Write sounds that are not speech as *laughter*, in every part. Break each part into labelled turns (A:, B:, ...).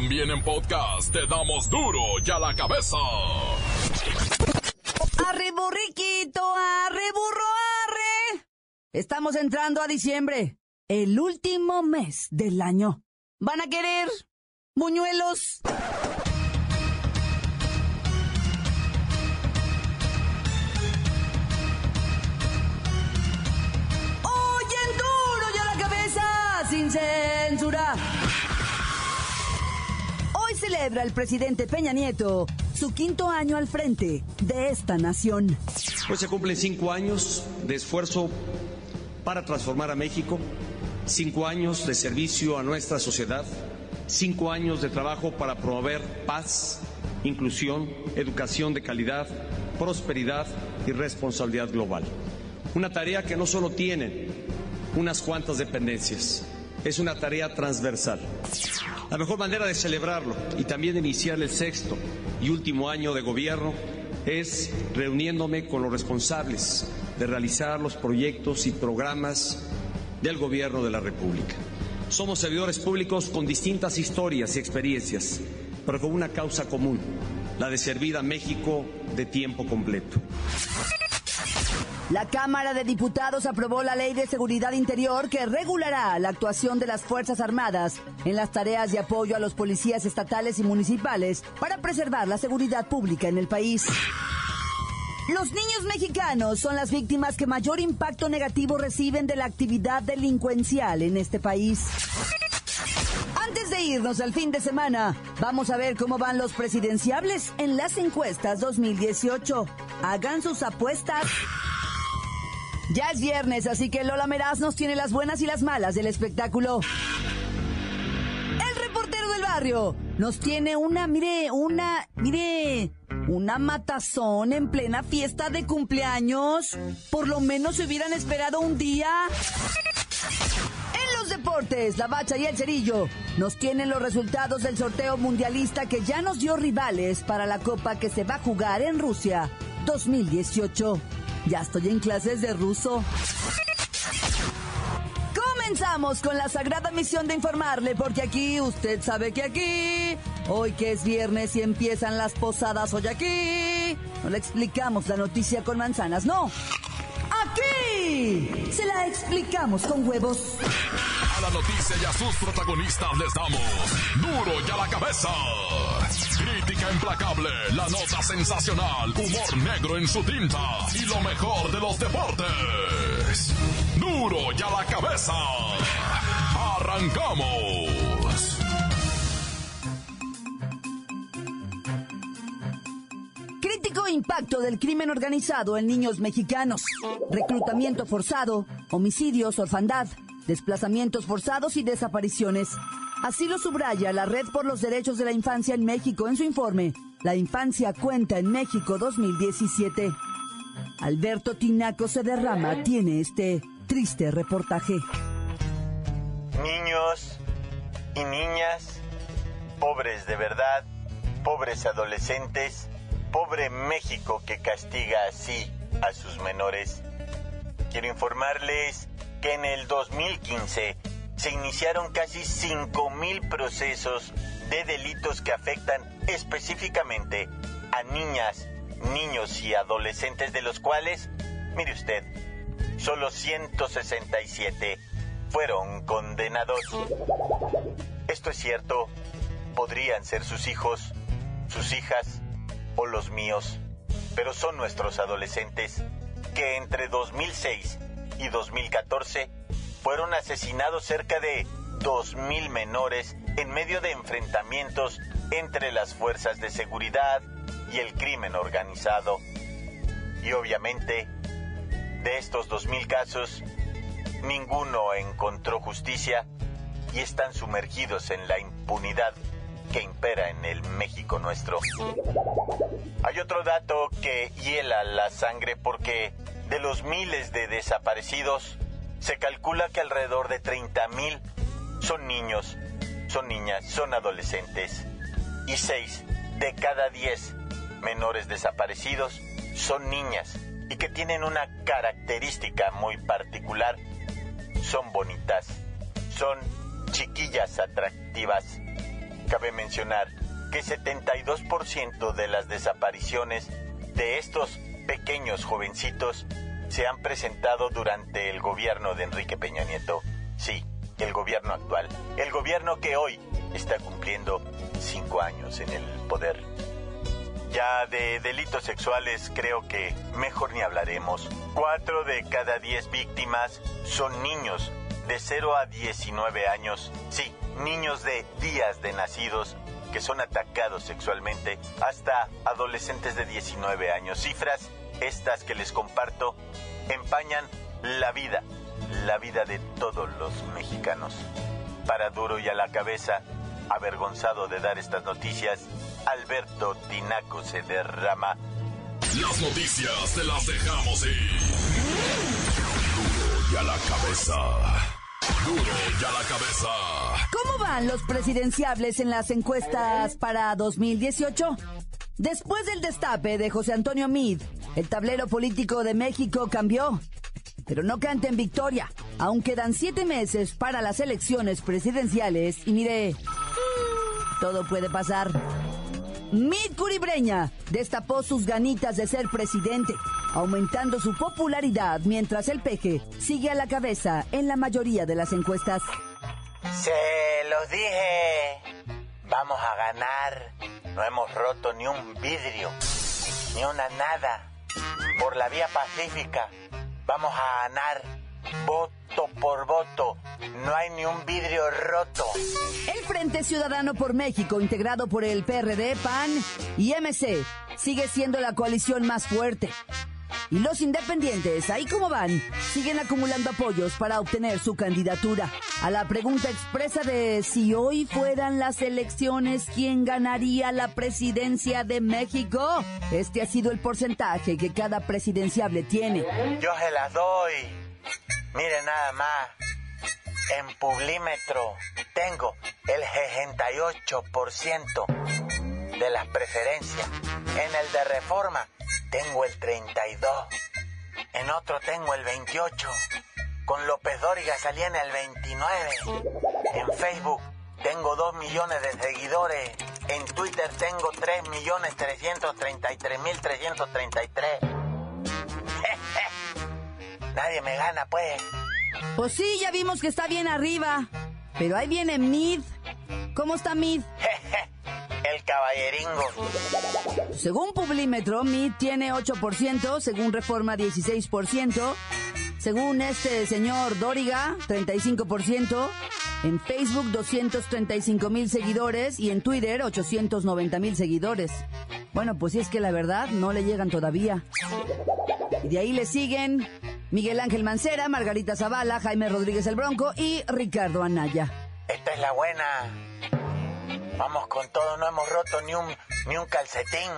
A: También en podcast te damos duro y a la cabeza.
B: Arre borriquito, arre. Estamos entrando a diciembre, el último mes del año. ¿Van a querer buñuelos? Oyen duro y a la cabeza, sin censura. Celebra el presidente Peña Nieto su quinto año al frente de esta nación.
C: Hoy se cumplen cinco años de esfuerzo para transformar a México, cinco años de servicio a nuestra sociedad, cinco años de trabajo para promover paz, inclusión, educación de calidad, prosperidad y responsabilidad global. Una tarea que no solo tiene unas cuantas dependencias, es una tarea transversal. La mejor manera de celebrarlo y también de iniciar el sexto y último año de gobierno es reuniéndome con los responsables de realizar los proyectos y programas del gobierno de la República. Somos servidores públicos con distintas historias y experiencias, pero con una causa común, la de servir a México de tiempo completo.
B: La Cámara de Diputados aprobó la Ley de Seguridad Interior que regulará la actuación de las Fuerzas Armadas en las tareas de apoyo a los policías estatales y municipales para preservar la seguridad pública en el país. Los niños mexicanos son las víctimas que mayor impacto negativo reciben de la actividad delincuencial en este país. Antes de irnos al fin de semana, vamos a ver cómo van los presidenciables en las encuestas 2018. Hagan sus apuestas. Ya es viernes, así que Lola Meraz nos tiene las buenas y las malas del espectáculo. El reportero del barrio nos tiene una, mire, una, mire, una matazón en plena fiesta de cumpleaños. Por lo menos se hubieran esperado un día. En los deportes, la bacha y el cerillo nos tienen los resultados del sorteo mundialista que ya nos dio rivales para la copa que se va a jugar en Rusia 2018. Ya estoy en clases de ruso. Comenzamos con la sagrada misión de informarle, porque aquí, usted sabe que aquí, hoy que es viernes y empiezan las posadas, hoy aquí, no le explicamos la noticia con manzanas, no. Aquí se la explicamos con huevos.
A: La noticia y a sus protagonistas les damos duro y a la cabeza. Crítica implacable, la nota sensacional, humor negro en su tinta y lo mejor de los deportes. Duro y a la cabeza. Arrancamos.
B: Crítico impacto del crimen organizado en niños mexicanos. Reclutamiento forzado, homicidios, orfandad, desplazamientos forzados y desapariciones. Así lo subraya la Red por los Derechos de la Infancia en México en su informe La Infancia Cuenta en México 2017. Alberto Tinaco se derrama tiene este triste reportaje.
D: Niños y niñas, pobres de verdad, pobres adolescentes, pobre México que castiga así a sus menores. Quiero informarles que en el 2015 se iniciaron casi 5.000 procesos de delitos que afectan específicamente a niñas, niños y adolescentes, de los cuales, mire usted, solo 167 fueron condenados. Esto es cierto, podrían ser sus hijos, sus hijas o los míos, pero son nuestros adolescentes que entre 2006 y 2014 fueron asesinados cerca de 2.000 menores en medio de enfrentamientos entre las fuerzas de seguridad y el crimen organizado. Y obviamente, de estos 2.000 casos, ninguno encontró justicia y están sumergidos en la impunidad que impera en el México nuestro. Hay otro dato que hiela la sangre porque de los miles de desaparecidos, se calcula que alrededor de 30.000 son niños, son niñas, son adolescentes. Y 6 de cada 10 menores desaparecidos son niñas y que tienen una característica muy particular. Son bonitas, son chiquillas atractivas. Cabe mencionar que 72% de las desapariciones de estos pequeños jovencitos se han presentado durante el gobierno de Enrique Peña Nieto. Sí, el gobierno actual. El gobierno que hoy está cumpliendo cinco años en el poder. Ya de delitos sexuales creo que mejor ni hablaremos. Cuatro de cada diez víctimas son niños de 0 a 19 años. Sí, niños de días de nacidos que son atacados sexualmente hasta adolescentes de 19 años. Cifras, estas que les comparto, empañan la vida, la vida de todos los mexicanos. Para duro y a la cabeza, avergonzado de dar estas noticias, Alberto Tinaco se derrama.
A: Las noticias te las dejamos ir. Duro y a la cabeza. Duro y a la cabeza.
B: ¿Cómo van los presidenciables en las encuestas para 2018? Después del destape de José Antonio Mid, el tablero político de México cambió. Pero no canta en victoria. Aún quedan siete meses para las elecciones presidenciales y mire, todo puede pasar. Mid Curibreña destapó sus ganitas de ser presidente, aumentando su popularidad mientras el peje sigue a la cabeza en la mayoría de las encuestas.
D: Se los dije, vamos a ganar. No hemos roto ni un vidrio, ni una nada. Por la vía pacífica, vamos a ganar voto por voto. No hay ni un vidrio roto.
B: El Frente Ciudadano por México, integrado por el PRD, PAN y MC, sigue siendo la coalición más fuerte. Y los independientes, ahí como van, siguen acumulando apoyos para obtener su candidatura. A la pregunta expresa de si hoy fueran las elecciones, ¿quién ganaría la presidencia de México? Este ha sido el porcentaje que cada presidenciable tiene.
D: Yo se las doy. Mire nada más. En Publímetro tengo el 68% de las preferencias. En el de Reforma tengo el 32. En otro tengo el 28. Con López Dóriga salí en el 29. En Facebook tengo 2 millones de seguidores. En Twitter tengo 3 millones 333 mil 333. *laughs* Nadie me gana, pues.
B: Pues sí, ya vimos que está bien arriba. Pero ahí viene Mid. ¿Cómo está Mid? *laughs*
D: Caballeringo.
B: Según Publímetro, Mid tiene 8%, según Reforma 16%, según este señor Dóriga 35%, en Facebook 235 mil seguidores y en Twitter 890 mil seguidores. Bueno, pues si es que la verdad no le llegan todavía. Y de ahí le siguen Miguel Ángel Mancera, Margarita Zavala, Jaime Rodríguez el Bronco y Ricardo Anaya.
D: Esta es la buena. Vamos con todo, no hemos roto ni un, ni un calcetín,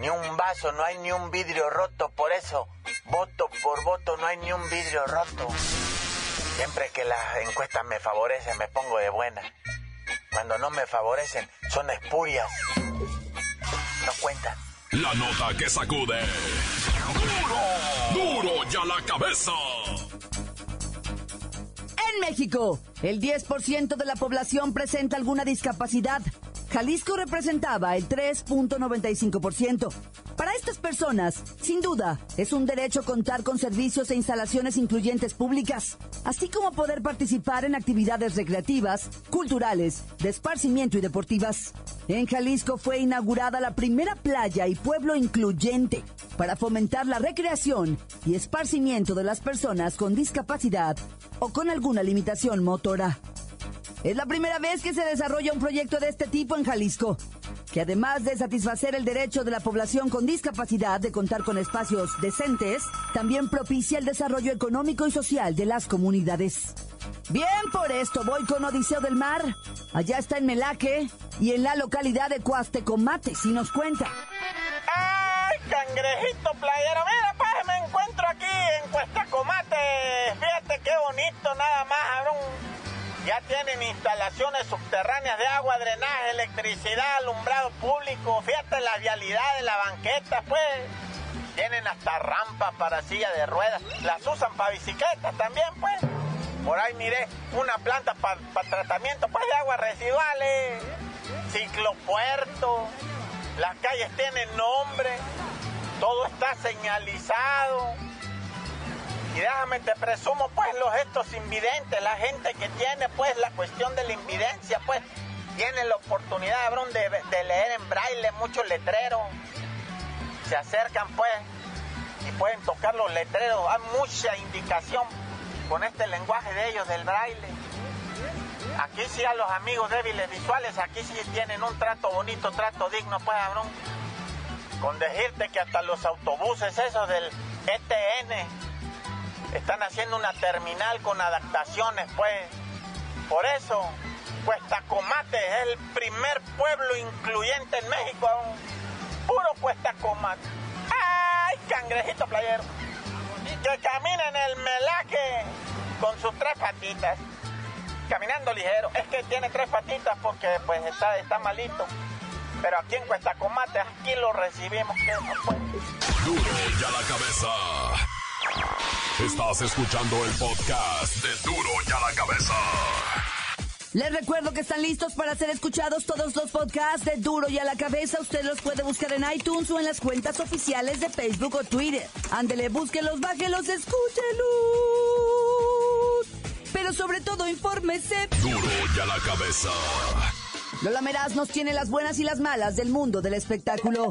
D: ni un vaso, no hay ni un vidrio roto, por eso, voto por voto, no hay ni un vidrio roto. Siempre que las encuestas me favorecen, me pongo de buena. Cuando no me favorecen, son espurias. No cuentan.
A: La nota que sacude. ¡Duro! ¡Duro y a la cabeza!
B: En México, el 10% de la población presenta alguna discapacidad. Jalisco representaba el 3.95%. Para estas personas, sin duda, es un derecho contar con servicios e instalaciones incluyentes públicas, así como poder participar en actividades recreativas, culturales, de esparcimiento y deportivas. En Jalisco fue inaugurada la primera playa y pueblo incluyente para fomentar la recreación y esparcimiento de las personas con discapacidad o con alguna limitación motora. Es la primera vez que se desarrolla un proyecto de este tipo en Jalisco, que además de satisfacer el derecho de la población con discapacidad de contar con espacios decentes, también propicia el desarrollo económico y social de las comunidades. Bien, por esto voy con Odiseo del Mar. Allá está en Melaque y en la localidad de Cuastecomate, si nos cuenta.
E: ¡Ay, cangrejito playero! Mira, pues me encuentro aquí en Cuastecomate. Fíjate qué bonito, nada más, Aarón. Ya tienen instalaciones subterráneas de agua, drenaje, electricidad, alumbrado público. Fíjate la vialidad de la banqueta, pues. Tienen hasta rampas para silla de ruedas. Las usan para bicicletas también, pues.
D: Por ahí miré una planta para tratamiento pues, de aguas residuales, ciclopuerto, las calles tienen nombre, todo está señalizado. Y déjame te presumo pues los estos invidentes, la gente que tiene pues la cuestión de la invidencia pues tiene la oportunidad de, de leer en braille muchos letreros. Se acercan pues y pueden tocar los letreros, hay mucha indicación con este lenguaje de ellos del braille. Aquí sí a los amigos débiles visuales, aquí sí tienen un trato bonito, trato digno, pues, cabrón. Con decirte que hasta los autobuses esos del ETN están haciendo una terminal con adaptaciones, pues. Por eso, Cuesta Comate es el primer pueblo incluyente en México, puro Cuesta Comate. ¡Ay, cangrejito playero! Que camina en el melaque con sus tres patitas, caminando ligero. Es que tiene tres patitas porque pues está, malito. Pero aquí en Cuesta Comate, aquí lo recibimos.
A: Duro ya la cabeza. Estás escuchando el podcast de Duro ya la cabeza.
B: Les recuerdo que están listos para ser escuchados todos los podcasts de Duro y a la cabeza. Usted los puede buscar en iTunes o en las cuentas oficiales de Facebook o Twitter. Ándele, búsquelos, bájelos, escúchelos. Pero sobre todo, infórmese.
A: Duro y a la cabeza.
B: Lola Meraz nos tiene las buenas y las malas del mundo del espectáculo.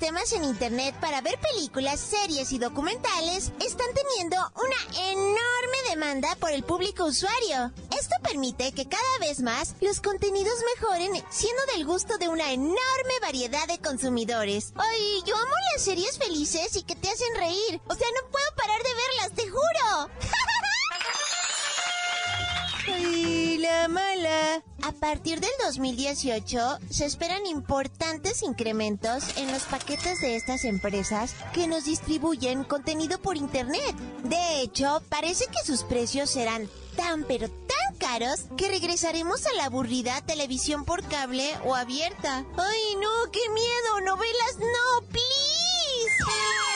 F: Sistemas en Internet para ver películas, series y documentales están teniendo una enorme demanda por el público usuario. Esto permite que cada vez más los contenidos mejoren siendo del gusto de una enorme variedad de consumidores. Ay, yo amo las series felices y que te hacen reír. O sea, no puedo parar de verlas, te juro. *laughs* ¡Ay, la mala! A partir del 2018 se esperan importantes incrementos en los paquetes de estas empresas que nos distribuyen contenido por Internet. De hecho, parece que sus precios serán tan pero tan caros que regresaremos a la aburrida televisión por cable o abierta. ¡Ay, no! ¡Qué miedo! ¡Novelas no! ¡Please!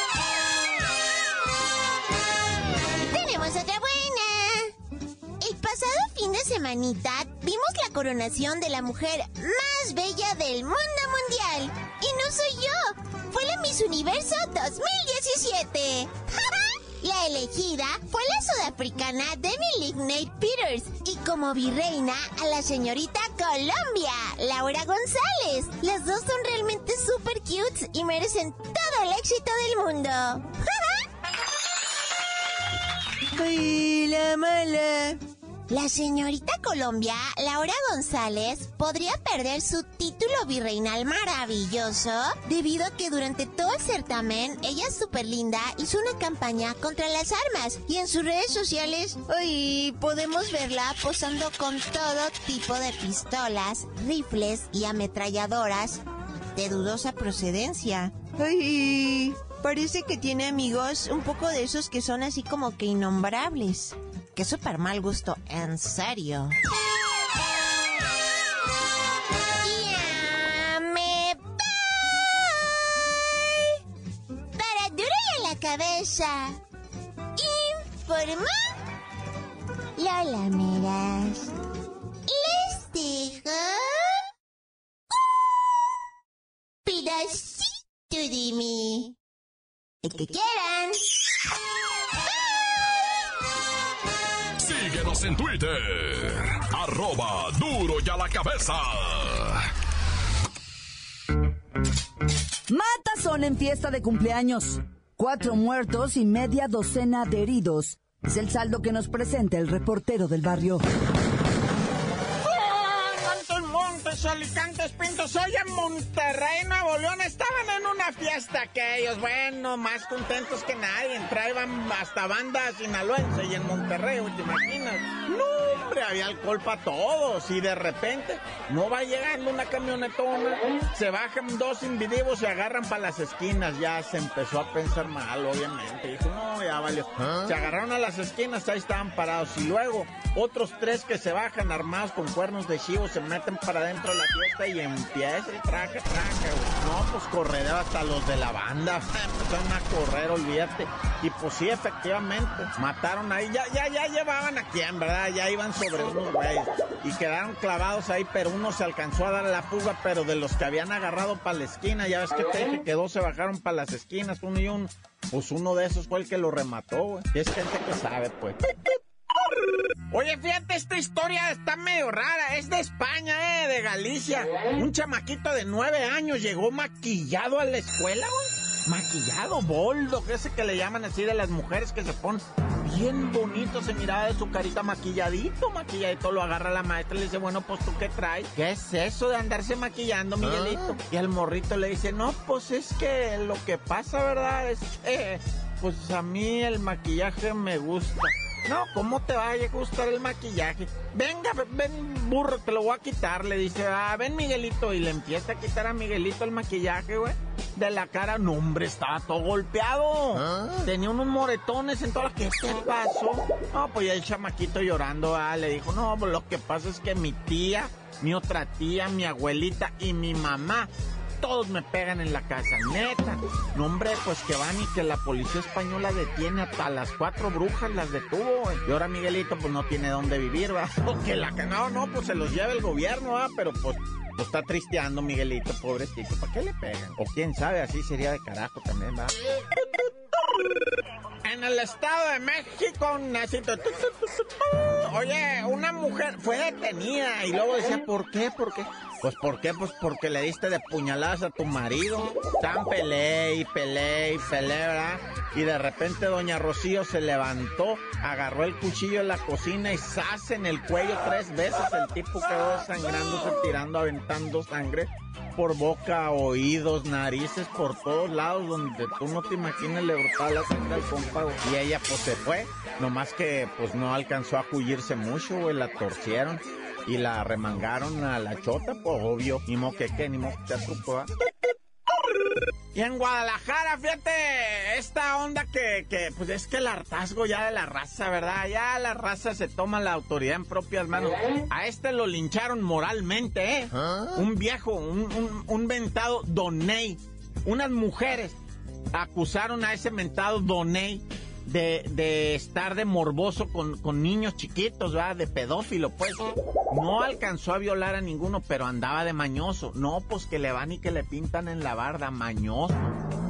F: Semanita vimos la coronación de la mujer más bella del mundo mundial. Y no soy yo, fue la Miss Universo 2017. *laughs* La elegida fue la sudafricana Demi Lignate Peters y como virreina a la señorita Colombia, Laura González. Las dos son realmente super cute y merecen todo el éxito del mundo. ¡Ay, la mala! La señorita Colombia, Laura González, podría perder su título virreinal maravilloso debido a que durante todo el certamen, ella es súper linda, hizo una campaña contra las armas y en sus redes sociales, hoy podemos verla posando con todo tipo de pistolas, rifles y ametralladoras de dudosa procedencia. Ay, parece que tiene amigos un poco de esos que son así como que innombrables. Qué súper mal gusto, en serio. Ya me voy. Para duro y a la cabeza. Informa Lola Meras. Les un pedacito de mí. El que quieran.
A: En Twitter. Arroba duro y a la cabeza.
B: Matazón en fiesta de cumpleaños. Cuatro muertos y media docena de heridos. Es el saldo que nos presenta el reportero del barrio.
D: Alicantes, Pintos. Hoy en Monterrey, Nuevo León, estaban en una fiesta que ellos, bueno, más contentos que nadie. Traían hasta banda sinaloense y en Monterrey, ¿te imaginas? No, hombre, había alcohol para todos. Y de repente, no va llegando una camionetona, se bajan dos individuos y agarran para las esquinas. Ya se empezó a pensar mal, obviamente. Dijo, no, ya valió. ¿Ah? Se agarraron a las esquinas, ahí estaban parados. Y luego, otros tres que se bajan armados con cuernos de chivo, se meten para adentro de la fiesta y empieza el traje, traje, No, pues corredero hasta los de la banda. *laughs* Empezaron a correr, olvídate. Y pues sí, efectivamente, mataron ahí. Ya, ya, ya llevaban a quién, ¿verdad? Ya iban sobre unos. Y quedaron clavados ahí, pero uno se alcanzó a dar la fuga, pero de los que habían agarrado para la esquina, ya ves que te dije que dos se bajaron para las esquinas, uno y uno. Pues uno de esos fue el que lo remató, güey. Y es gente que sabe, pues. Oye, fíjate, esta historia está medio rara. Es de España, eh, de Galicia. Un chamaquito de nueve años llegó maquillado a la escuela, güey. Maquillado, boldo, que ese que le llaman así de las mujeres que se ponen bien bonito, se miraba de su carita maquilladito, maquilladito, lo agarra la maestra y le dice, bueno, pues tú qué traes, ¿qué es eso de andarse maquillando, Miguelito? Ah. Y el morrito le dice, no, pues es que lo que pasa, ¿verdad? Es que, pues a mí el maquillaje me gusta. No, ¿cómo te va a gustar el maquillaje? Venga, ven, burro, te lo voy a quitar. Le dice, ah, ven, Miguelito. Y le empieza a quitar a Miguelito el maquillaje, güey. De la cara, no, hombre, estaba todo golpeado. ¿Ah? Tenía unos moretones en toda la... ¿Qué te pasó? No, pues ya el chamaquito llorando, ah, le dijo, no, pues lo que pasa es que mi tía, mi otra tía, mi abuelita y mi mamá todos me pegan en la casa, neta. No, hombre, pues que van y que la policía española detiene hasta las cuatro brujas, las detuvo. Y ahora Miguelito, pues no tiene dónde vivir, va. *laughs* que la no, no, pues se los lleva el gobierno, va. Pero pues pues está tristeando Miguelito, pobrecito. ¿Para qué le pegan? O quién sabe, así sería de carajo también, va. En el Estado de México, necesito... Oye, una mujer fue detenida y luego decía, ¿por qué? ¿Por qué? Pues ¿por qué? Pues porque le diste de puñaladas a tu marido. Tan peleé y peleé y peleé, ¿verdad? Y de repente doña Rocío se levantó, agarró el cuchillo en la cocina y ¡zas! en el cuello tres veces. El tipo quedó desangrándose, tirando, aventando sangre por boca, oídos, narices, por todos lados, donde tú no te imaginas le brotaba la sangre al Y ella pues se fue, nomás que pues no alcanzó a juirse mucho, güey, la torcieron y la remangaron a la chota, pues obvio, ni mo que qué, ni mo que truco, y en Guadalajara, fíjate, esta onda que, que, pues es que el hartazgo ya de la raza, ¿verdad? Ya la raza se toma la autoridad en propias manos. A este lo lincharon moralmente, ¿eh? ¿Ah? Un viejo, un, un, un mentado Doney. Unas mujeres acusaron a ese mentado Doney de, estar de morboso con, con niños chiquitos, ¿verdad? De pedófilo, pues. No alcanzó a violar a ninguno, pero andaba de mañoso. No, pues que le van y que le pintan en la barda, mañoso.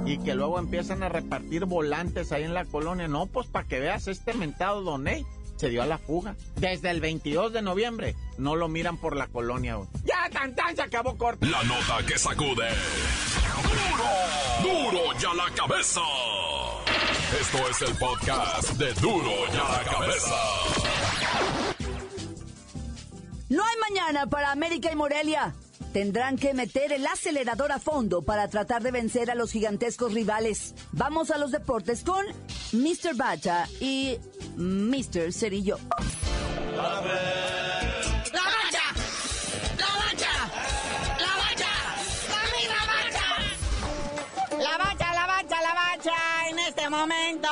D: Y que luego empiezan a repartir volantes ahí en la colonia. No, pues para que veas, este mentado Doney se dio a la fuga. Desde el 22 de noviembre no lo miran por la colonia. Ya, tan tan, se acabó corto.
A: La nota que sacude. ¡Duro! ¡Duro ya la cabeza! Esto es el podcast de Duro y a la Cabeza.
B: No hay mañana para América y Morelia. Tendrán que meter el acelerador a fondo para tratar de vencer a los gigantescos rivales. Vamos a los deportes con Mr. Bacha y Mr. Cerillo.
G: Momento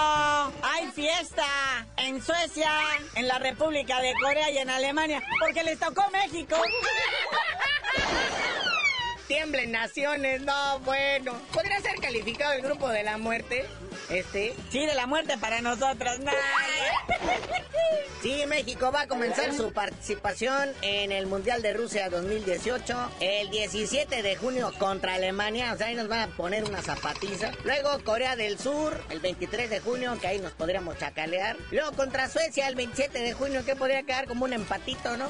G: hay fiesta en Suecia, en la República de Corea y en Alemania, porque les tocó México. Tiemblen naciones, no, bueno. ¿Podría ser calificado el grupo de la muerte? Este. Sí, de la muerte para nosotros. Sí, México va a comenzar su participación en el Mundial de Rusia 2018 el 17 de junio contra Alemania. O sea, ahí nos van a poner una zapatiza. Luego Corea del Sur el 23 de junio, que ahí nos podríamos chacalear. Luego contra Suecia el 27 de junio, que podría quedar como un empatito, ¿no?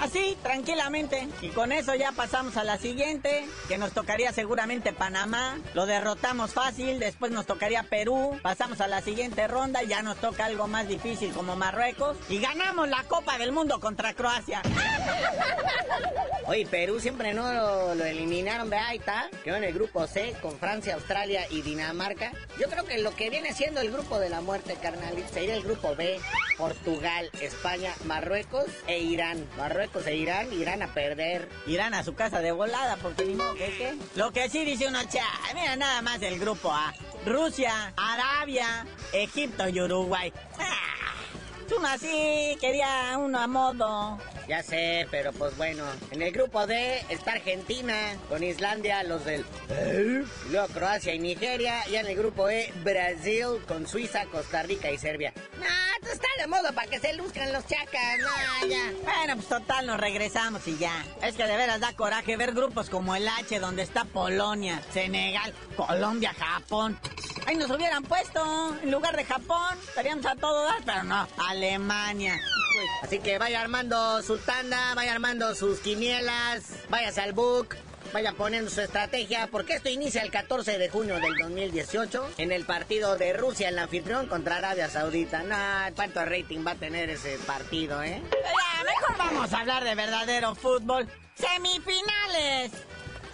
G: Así, tranquilamente. Y con eso ya pasamos a la siguiente, que nos tocaría seguramente Panamá. Lo derrotamos fácil, después nos tocaría Perú. Pasamos a la siguiente ronda, ya nos toca algo más difícil como Marruecos. Y ganamos la Copa del Mundo contra Croacia. *laughs* Oye, Perú siempre no lo, eliminaron, ¿verdad? Ahí está. Quedó en el grupo C con Francia, Australia y Dinamarca. Yo creo que lo que viene siendo el grupo de la muerte, carnal, sería el grupo B. Portugal, España, Marruecos e Irán. Marruecos e Irán, Irán a perder. Irán a su casa de volada, porque ni modo que qué. Lo que sí dice uno, cha, mira nada más el grupo A.
H: Rusia, Arabia, Egipto y Uruguay. Ah, uno así quería uno a modo.
G: Ya sé, pero pues bueno. En el grupo D está Argentina, con Islandia, los del... Y luego Croacia y Nigeria. Y en el grupo E, Brasil, con Suiza, Costa Rica y Serbia. Esto está de modo para que se luzcan los chacas. Nah, ya.
H: Bueno, pues total, nos regresamos y ya. Es que de veras da coraje ver grupos como el H, donde está Polonia, Senegal, Colombia, Japón. Ahí nos hubieran puesto, en lugar de Japón, estaríamos a todo dar, pero no, Alemania.
G: Así que vaya armando su tanda, vaya armando sus quinielas, váyase al book. Vaya poniendo su estrategia, porque esto inicia el 14 de junio del 2018 en el partido de Rusia, el anfitrión contra Arabia Saudita. Nah, ¿cuánto rating va a tener ese partido, eh?
H: Mejor vamos a hablar de verdadero fútbol. Semifinales.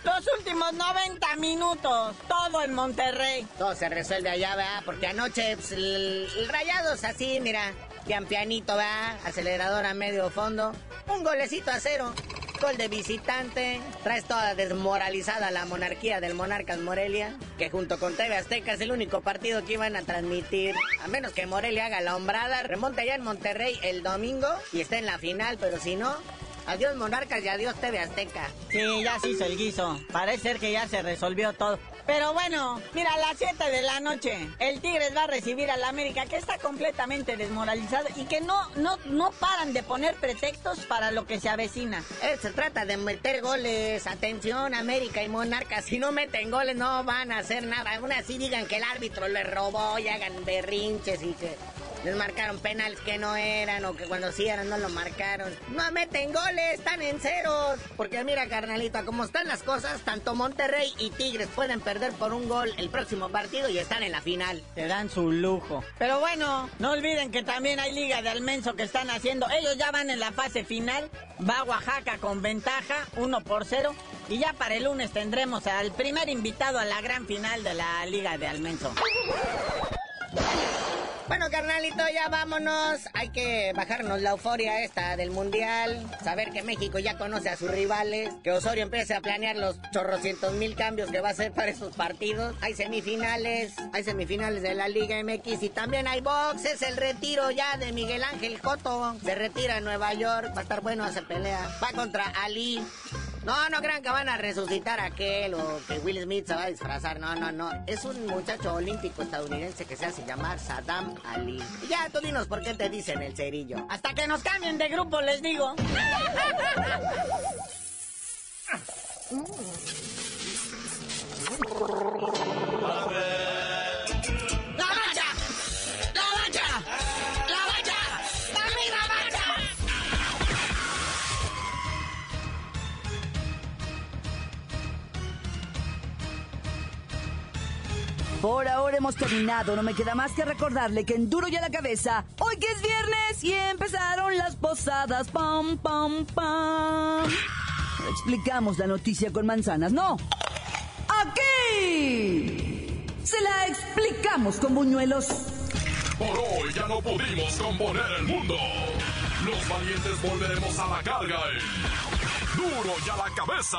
H: Los últimos 90 minutos, todo en Monterrey.
G: Todo se resuelve allá, ¿verdad? Porque anoche pues, el, el Rayados así, mira, pian pianito, ¿verdad? Acelerador a medio fondo. Un golecito a cero. Gol de visitante. Traes toda desmoralizada la monarquía del Monarcas Morelia, que junto con TV Azteca es el único partido que iban a transmitir. A menos que Morelia haga la hombrada, remonte allá en Monterrey el domingo y esté en la final, pero si no, Adiós Monarcas y adiós TV Azteca.
H: Sí, ya se hizo el guiso. Parece ser que ya se resolvió todo. Pero bueno, mira, a las 7 de la noche, el Tigres va a recibir al América, que está completamente desmoralizado y que no, no, no paran de poner pretextos para lo que se avecina.
G: Eh, se trata de meter goles. Atención, América y Monarcas. Si no meten goles, no van a hacer nada. Aún así digan que el árbitro les robó y hagan berrinches y que les marcaron penales que no eran o que cuando sí eran no lo marcaron. No meten goles, están en ceros. Porque mira, carnalito, como están las cosas, tanto Monterrey y Tigres pueden perder por un gol el próximo partido y están en la final.
H: Te dan su lujo. Pero bueno, no olviden que también hay Liga de Almenso que están haciendo. Ellos ya van en la fase final. Va Oaxaca con ventaja, 1 por 0. Y ya para el lunes tendremos al primer invitado a la gran final de la Liga de Almenso.
G: Bueno, carnalito, ya vámonos. Hay que bajarnos la euforia esta del mundial. Saber que México ya conoce a sus rivales. Que Osorio empiece a planear los chorrocientos mil cambios que va a hacer para esos partidos. Hay semifinales. Hay semifinales de la Liga MX. Y también hay box. Es el retiro ya de Miguel Ángel Cotto. Se retira en Nueva York. Va a estar bueno esa pelea. Va contra Ali. No, no crean que van a resucitar a aquel o que Will Smith se va a disfrazar. No, no, no. Es un muchacho olímpico estadounidense que se hace llamar Saddam Ali. Y ya, tú dinos por qué te dicen el cerillo.
H: Hasta que nos cambien de grupo, les digo. *laughs*
B: Por ahora hemos terminado. No me queda más que recordarle que en Duro y a la cabeza, hoy que es viernes y empezaron las posadas. Pam, pam, pam. Explicamos la noticia con manzanas, no. Aquí se la explicamos con buñuelos.
A: Por hoy ya no pudimos componer el mundo. Los valientes volveremos a la carga en Duro y a la cabeza.